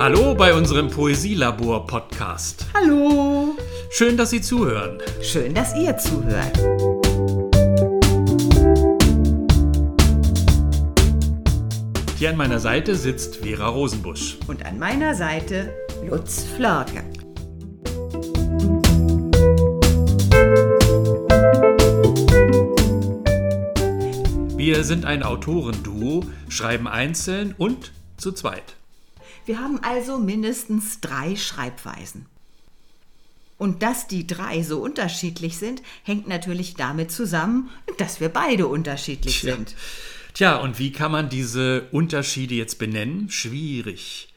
Hallo bei unserem Poesielabor-Podcast. Hallo. Schön, dass Sie zuhören. Schön, dass ihr zuhört. Hier an meiner Seite sitzt Vera Rosenbusch. Und an meiner Seite Lutz Flörke. Wir sind ein Autorenduo, schreiben einzeln und zu zweit. Wir haben also mindestens drei Schreibweisen. Und dass die drei so unterschiedlich sind, hängt natürlich damit zusammen, dass wir beide unterschiedlich Tja. sind. Tja, und wie kann man diese Unterschiede jetzt benennen? Schwierig.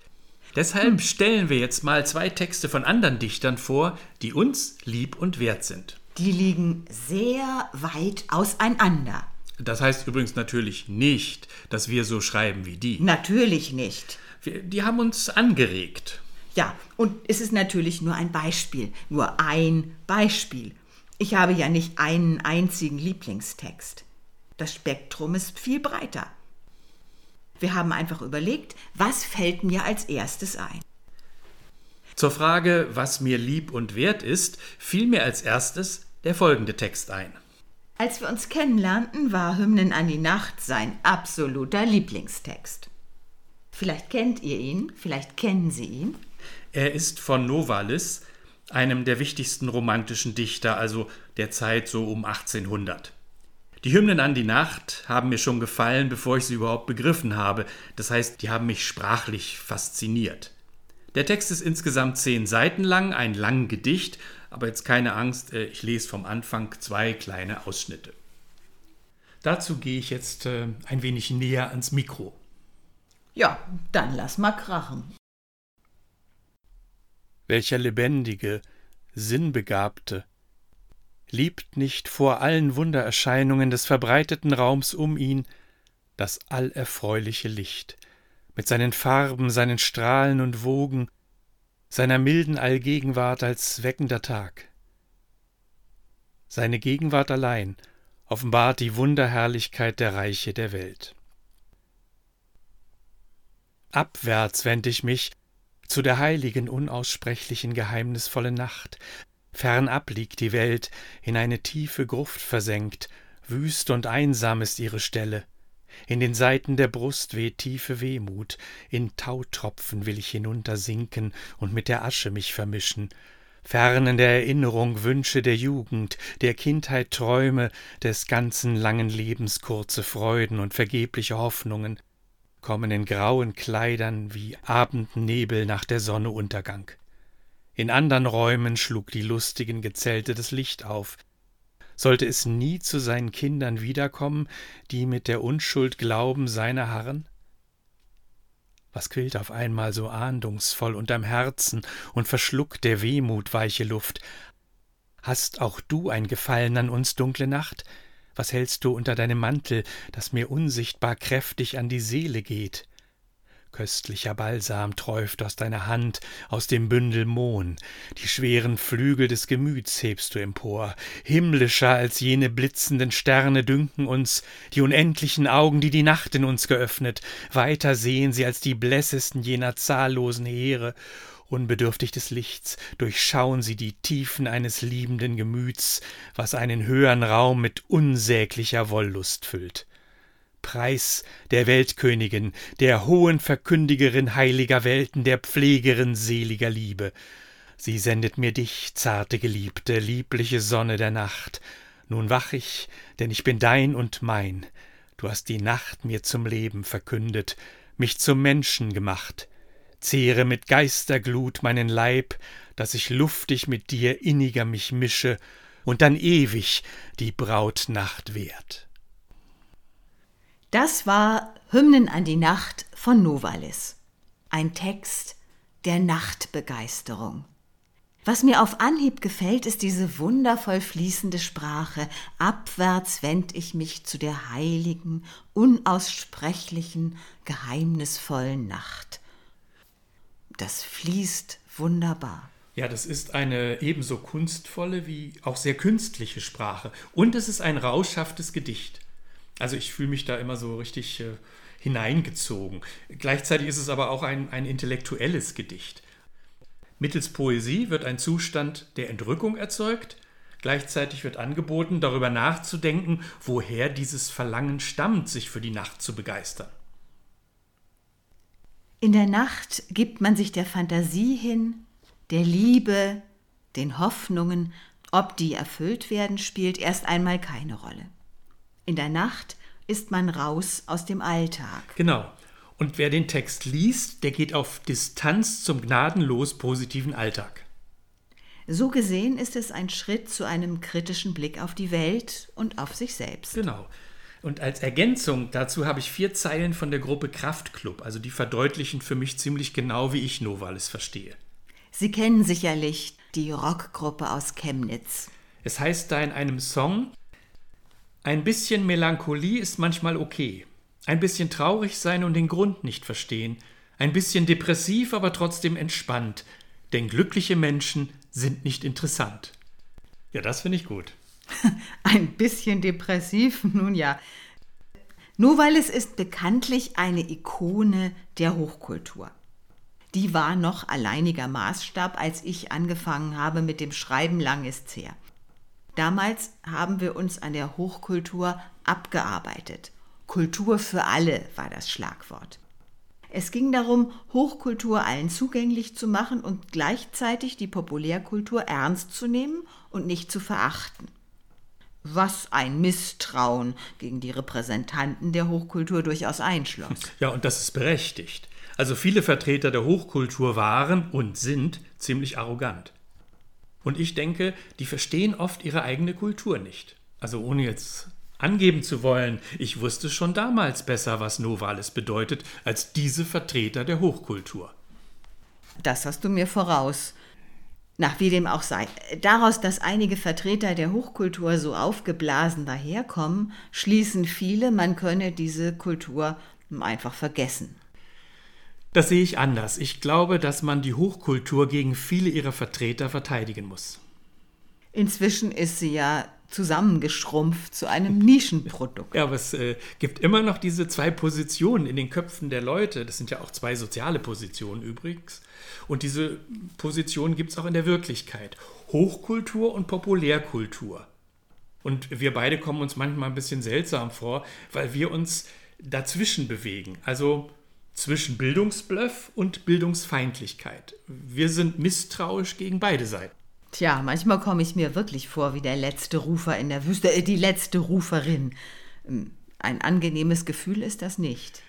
Deshalb stellen wir jetzt mal zwei Texte von anderen Dichtern vor, die uns lieb und wert sind. Die liegen sehr weit auseinander. Das heißt übrigens natürlich nicht, dass wir so schreiben wie die. Natürlich nicht. Die haben uns angeregt. Ja, und es ist natürlich nur ein Beispiel, nur ein Beispiel. Ich habe ja nicht einen einzigen Lieblingstext. Das Spektrum ist viel breiter. Wir haben einfach überlegt, was fällt mir als erstes ein. Zur Frage, was mir lieb und wert ist, fiel mir als erstes der folgende Text ein. Als wir uns kennenlernten, war Hymnen an die Nacht sein absoluter Lieblingstext. Vielleicht kennt ihr ihn, vielleicht kennen Sie ihn. Er ist von Novalis, einem der wichtigsten romantischen Dichter, also der Zeit so um 1800. Die Hymnen an die Nacht haben mir schon gefallen, bevor ich sie überhaupt begriffen habe. Das heißt, die haben mich sprachlich fasziniert. Der Text ist insgesamt zehn Seiten lang, ein lang Gedicht, aber jetzt keine Angst, äh, ich lese vom Anfang zwei kleine Ausschnitte. Dazu gehe ich jetzt äh, ein wenig näher ans Mikro. Ja, dann lass mal krachen. welcher lebendige, sinnbegabte, liebt nicht vor allen Wundererscheinungen des verbreiteten Raums um ihn das allerfreuliche Licht, mit seinen Farben, seinen Strahlen und Wogen, seiner milden Allgegenwart als weckender Tag. Seine Gegenwart allein offenbart die Wunderherrlichkeit der Reiche der Welt. Abwärts wend ich mich zu der heiligen, unaussprechlichen, geheimnisvollen Nacht. Fernab liegt die Welt, in eine tiefe Gruft versenkt, wüst und einsam ist ihre Stelle. In den Saiten der Brust weht tiefe Wehmut, in Tautropfen will ich hinuntersinken und mit der Asche mich vermischen. Fernen der Erinnerung Wünsche der Jugend, der Kindheit Träume, des ganzen langen Lebens kurze Freuden und vergebliche Hoffnungen, kommen in grauen Kleidern wie Abendnebel nach der Sonne Untergang. In andern Räumen schlug die lustigen Gezelte das Licht auf. Sollte es nie zu seinen Kindern wiederkommen, die mit der Unschuld glauben, seine harren? Was quillt auf einmal so ahndungsvoll unterm Herzen und verschluckt der Wehmut weiche Luft? Hast auch du ein Gefallen an uns, dunkle Nacht? Was hältst du unter deinem Mantel, das mir unsichtbar kräftig an die Seele geht? Köstlicher Balsam träuft aus deiner Hand, aus dem Bündel Mohn, die schweren Flügel des Gemüts hebst du empor, himmlischer als jene blitzenden Sterne dünken uns, die unendlichen Augen, die die Nacht in uns geöffnet, weiter sehen sie als die blässesten jener zahllosen Heere, Unbedürftig des Lichts durchschauen sie die Tiefen eines liebenden Gemüts, was einen höhern Raum mit unsäglicher Wollust füllt. Preis der Weltkönigin, der hohen Verkündigerin heiliger Welten, der Pflegerin seliger Liebe. Sie sendet mir dich, zarte Geliebte, liebliche Sonne der Nacht. Nun wach ich, denn ich bin dein und mein. Du hast die Nacht mir zum Leben verkündet, mich zum Menschen gemacht zehre mit Geisterglut meinen Leib, dass ich luftig mit dir inniger mich mische und dann ewig die Brautnacht währt. Das war Hymnen an die Nacht von Novalis. Ein Text der Nachtbegeisterung. Was mir auf Anhieb gefällt, ist diese wundervoll fließende Sprache. Abwärts wend ich mich zu der heiligen, unaussprechlichen, geheimnisvollen Nacht das fließt wunderbar. Ja, das ist eine ebenso kunstvolle wie auch sehr künstliche Sprache. Und es ist ein rauschhaftes Gedicht. Also ich fühle mich da immer so richtig äh, hineingezogen. Gleichzeitig ist es aber auch ein, ein intellektuelles Gedicht. Mittels Poesie wird ein Zustand der Entrückung erzeugt, gleichzeitig wird angeboten, darüber nachzudenken, woher dieses Verlangen stammt, sich für die Nacht zu begeistern. In der Nacht gibt man sich der Fantasie hin, der Liebe, den Hoffnungen, ob die erfüllt werden, spielt erst einmal keine Rolle. In der Nacht ist man raus aus dem Alltag. Genau. Und wer den Text liest, der geht auf Distanz zum gnadenlos positiven Alltag. So gesehen ist es ein Schritt zu einem kritischen Blick auf die Welt und auf sich selbst. Genau. Und als Ergänzung dazu habe ich vier Zeilen von der Gruppe Kraftklub, also die verdeutlichen für mich ziemlich genau, wie ich Novalis verstehe. Sie kennen sicherlich die Rockgruppe aus Chemnitz. Es heißt da in einem Song, ein bisschen Melancholie ist manchmal okay. Ein bisschen traurig sein und den Grund nicht verstehen. Ein bisschen depressiv, aber trotzdem entspannt. Denn glückliche Menschen sind nicht interessant. Ja, das finde ich gut. Ein bisschen depressiv, nun ja. Nur weil es ist bekanntlich eine Ikone der Hochkultur. Die war noch alleiniger Maßstab, als ich angefangen habe mit dem Schreiben, lang ist's her. Damals haben wir uns an der Hochkultur abgearbeitet. Kultur für alle war das Schlagwort. Es ging darum, Hochkultur allen zugänglich zu machen und gleichzeitig die Populärkultur ernst zu nehmen und nicht zu verachten. Was ein Misstrauen gegen die Repräsentanten der Hochkultur durchaus einschloss. Ja, und das ist berechtigt. Also viele Vertreter der Hochkultur waren und sind ziemlich arrogant. Und ich denke, die verstehen oft ihre eigene Kultur nicht. Also ohne jetzt angeben zu wollen, ich wusste schon damals besser, was Novalis bedeutet, als diese Vertreter der Hochkultur. Das hast du mir voraus. Nach wie dem auch sei. Daraus, dass einige Vertreter der Hochkultur so aufgeblasen daherkommen, schließen viele, man könne diese Kultur einfach vergessen. Das sehe ich anders. Ich glaube, dass man die Hochkultur gegen viele ihrer Vertreter verteidigen muss. Inzwischen ist sie ja zusammengeschrumpft zu einem Nischenprodukt. Ja, aber es äh, gibt immer noch diese zwei Positionen in den Köpfen der Leute. Das sind ja auch zwei soziale Positionen übrigens. Und diese Positionen gibt es auch in der Wirklichkeit. Hochkultur und Populärkultur. Und wir beide kommen uns manchmal ein bisschen seltsam vor, weil wir uns dazwischen bewegen. Also zwischen Bildungsbluff und Bildungsfeindlichkeit. Wir sind misstrauisch gegen beide Seiten. Tja, manchmal komme ich mir wirklich vor wie der letzte Rufer in der Wüste, äh, die letzte Ruferin. Ähm, ein angenehmes Gefühl ist das nicht.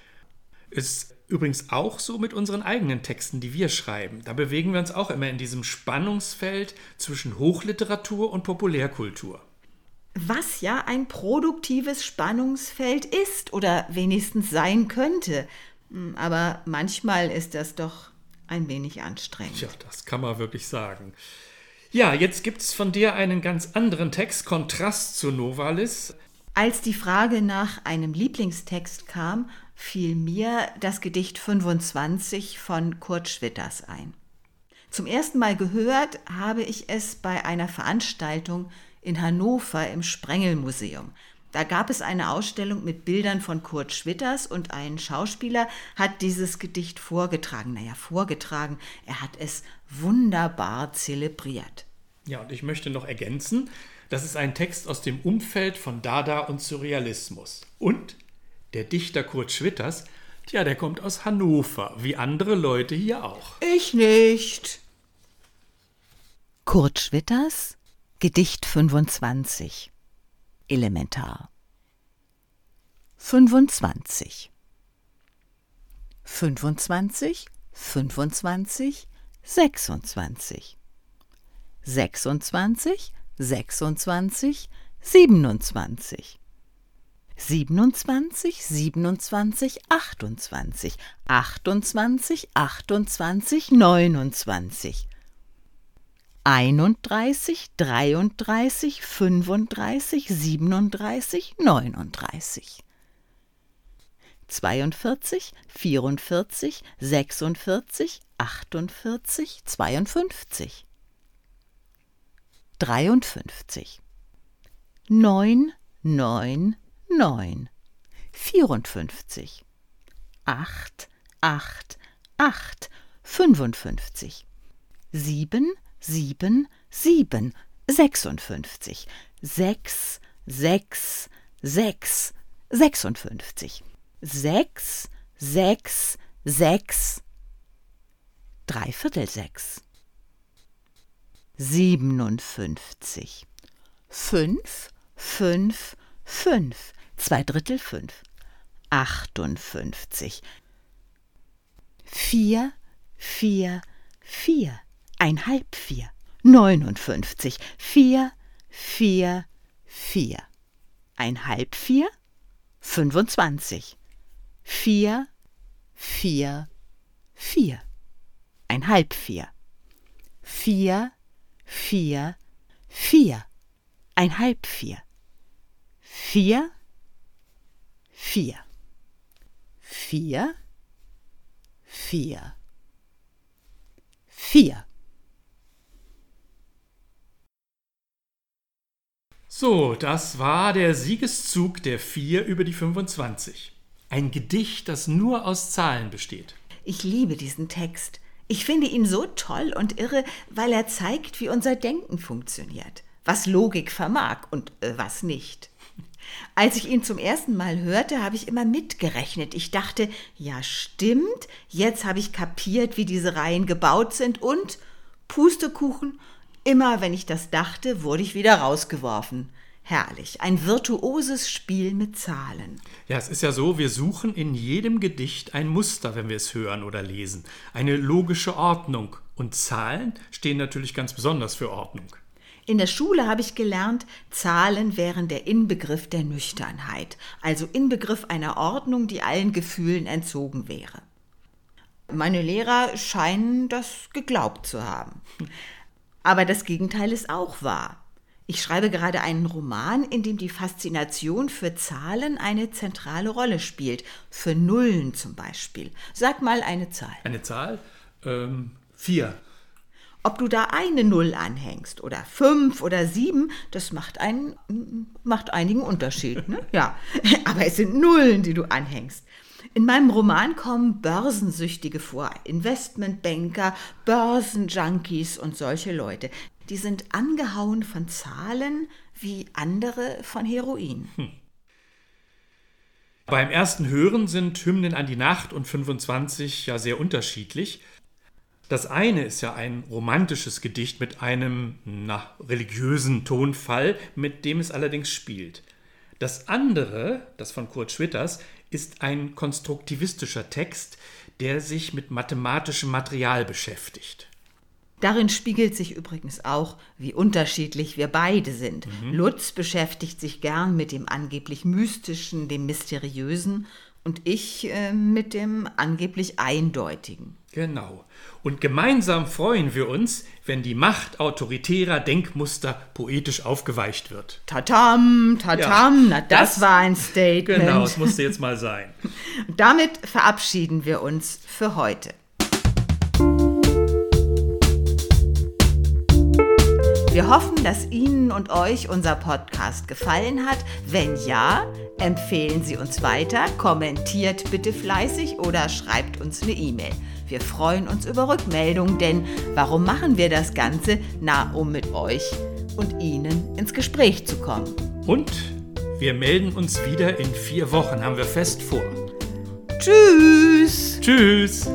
Ist übrigens auch so mit unseren eigenen Texten, die wir schreiben. Da bewegen wir uns auch immer in diesem Spannungsfeld zwischen Hochliteratur und Populärkultur. Was ja ein produktives Spannungsfeld ist oder wenigstens sein könnte. Hm, aber manchmal ist das doch ein wenig anstrengend. Ja, das kann man wirklich sagen. Ja, jetzt gibt es von dir einen ganz anderen Text, Kontrast zu Novalis. Als die Frage nach einem Lieblingstext kam, fiel mir das Gedicht 25 von Kurt Schwitters ein. Zum ersten Mal gehört habe ich es bei einer Veranstaltung in Hannover im Sprengelmuseum. Da gab es eine Ausstellung mit Bildern von Kurt Schwitters und ein Schauspieler hat dieses Gedicht vorgetragen. Naja, vorgetragen, er hat es wunderbar zelebriert. Ja, und ich möchte noch ergänzen, das ist ein Text aus dem Umfeld von Dada und Surrealismus. Und der Dichter Kurt Schwitters, tja, der kommt aus Hannover, wie andere Leute hier auch. Ich nicht. Kurt Schwitters, Gedicht 25 elementar. 25 25 25 26 26 26 27 27, 27, 28, 28, 28, 29, einunddreißig, dreiunddreißig, fünfunddreißig, siebenunddreißig, neununddreißig. Zweiundvierzig, vierundvierzig, sechsundvierzig, achtundvierzig, zweiundfünfzig. Dreiundfünfzig. Neun, neun, neun. vierundfünfzig. Acht, acht, acht, fünfundfünfzig. Sieben, sieben, sieben, sechsundfünfzig. Sechs, sechs, sechs, sechsundfünfzig. Sechs, sechs, sechs, dreiviertel sechs. Siebenundfünfzig. Fünf, fünf, fünf, zwei Drittel fünf. Achtundfünfzig. Vier, vier, vier, ein halb vier. Neunundfünfzig. Vier, vier, vier. Ein halb vier. Fünfundzwanzig. Vier, vier, vier. Ein halb vier. Vier, vier, vier. Ein halb vier. Vier, vier. Vier, vier. Vier. So, das war der Siegeszug der Vier über die 25. Ein Gedicht, das nur aus Zahlen besteht. Ich liebe diesen Text. Ich finde ihn so toll und irre, weil er zeigt, wie unser Denken funktioniert, was Logik vermag und äh, was nicht. Als ich ihn zum ersten Mal hörte, habe ich immer mitgerechnet. Ich dachte, ja stimmt, jetzt habe ich kapiert, wie diese Reihen gebaut sind und Pustekuchen, immer wenn ich das dachte, wurde ich wieder rausgeworfen. Herrlich, ein virtuoses Spiel mit Zahlen. Ja, es ist ja so, wir suchen in jedem Gedicht ein Muster, wenn wir es hören oder lesen, eine logische Ordnung. Und Zahlen stehen natürlich ganz besonders für Ordnung. In der Schule habe ich gelernt, Zahlen wären der Inbegriff der Nüchternheit, also Inbegriff einer Ordnung, die allen Gefühlen entzogen wäre. Meine Lehrer scheinen das geglaubt zu haben. Aber das Gegenteil ist auch wahr. Ich schreibe gerade einen Roman, in dem die Faszination für Zahlen eine zentrale Rolle spielt. Für Nullen zum Beispiel. Sag mal eine Zahl. Eine Zahl? Ähm, vier. Ob du da eine Null anhängst oder fünf oder sieben, das macht, einen, macht einigen Unterschied. Ne? Ja, aber es sind Nullen, die du anhängst. In meinem Roman kommen Börsensüchtige vor, Investmentbanker, Börsenjunkies und solche Leute. Die sind angehauen von Zahlen wie andere von Heroin. Hm. Beim ersten Hören sind Hymnen an die Nacht und 25 ja sehr unterschiedlich. Das eine ist ja ein romantisches Gedicht mit einem na, religiösen Tonfall, mit dem es allerdings spielt. Das andere, das von Kurt Schwitters, ist ein konstruktivistischer Text, der sich mit mathematischem Material beschäftigt. Darin spiegelt sich übrigens auch, wie unterschiedlich wir beide sind. Mhm. Lutz beschäftigt sich gern mit dem angeblich Mystischen, dem Mysteriösen und ich äh, mit dem angeblich Eindeutigen. Genau. Und gemeinsam freuen wir uns, wenn die Macht autoritärer Denkmuster poetisch aufgeweicht wird. Tatam, tatam, ja, na das, das war ein Statement. Genau, es musste jetzt mal sein. damit verabschieden wir uns für heute. Wir hoffen, dass Ihnen und euch unser Podcast gefallen hat. Wenn ja, empfehlen Sie uns weiter, kommentiert bitte fleißig oder schreibt uns eine E-Mail. Wir freuen uns über Rückmeldungen, denn warum machen wir das Ganze? Na, um mit euch und Ihnen ins Gespräch zu kommen. Und wir melden uns wieder in vier Wochen, haben wir fest vor. Tschüss. Tschüss.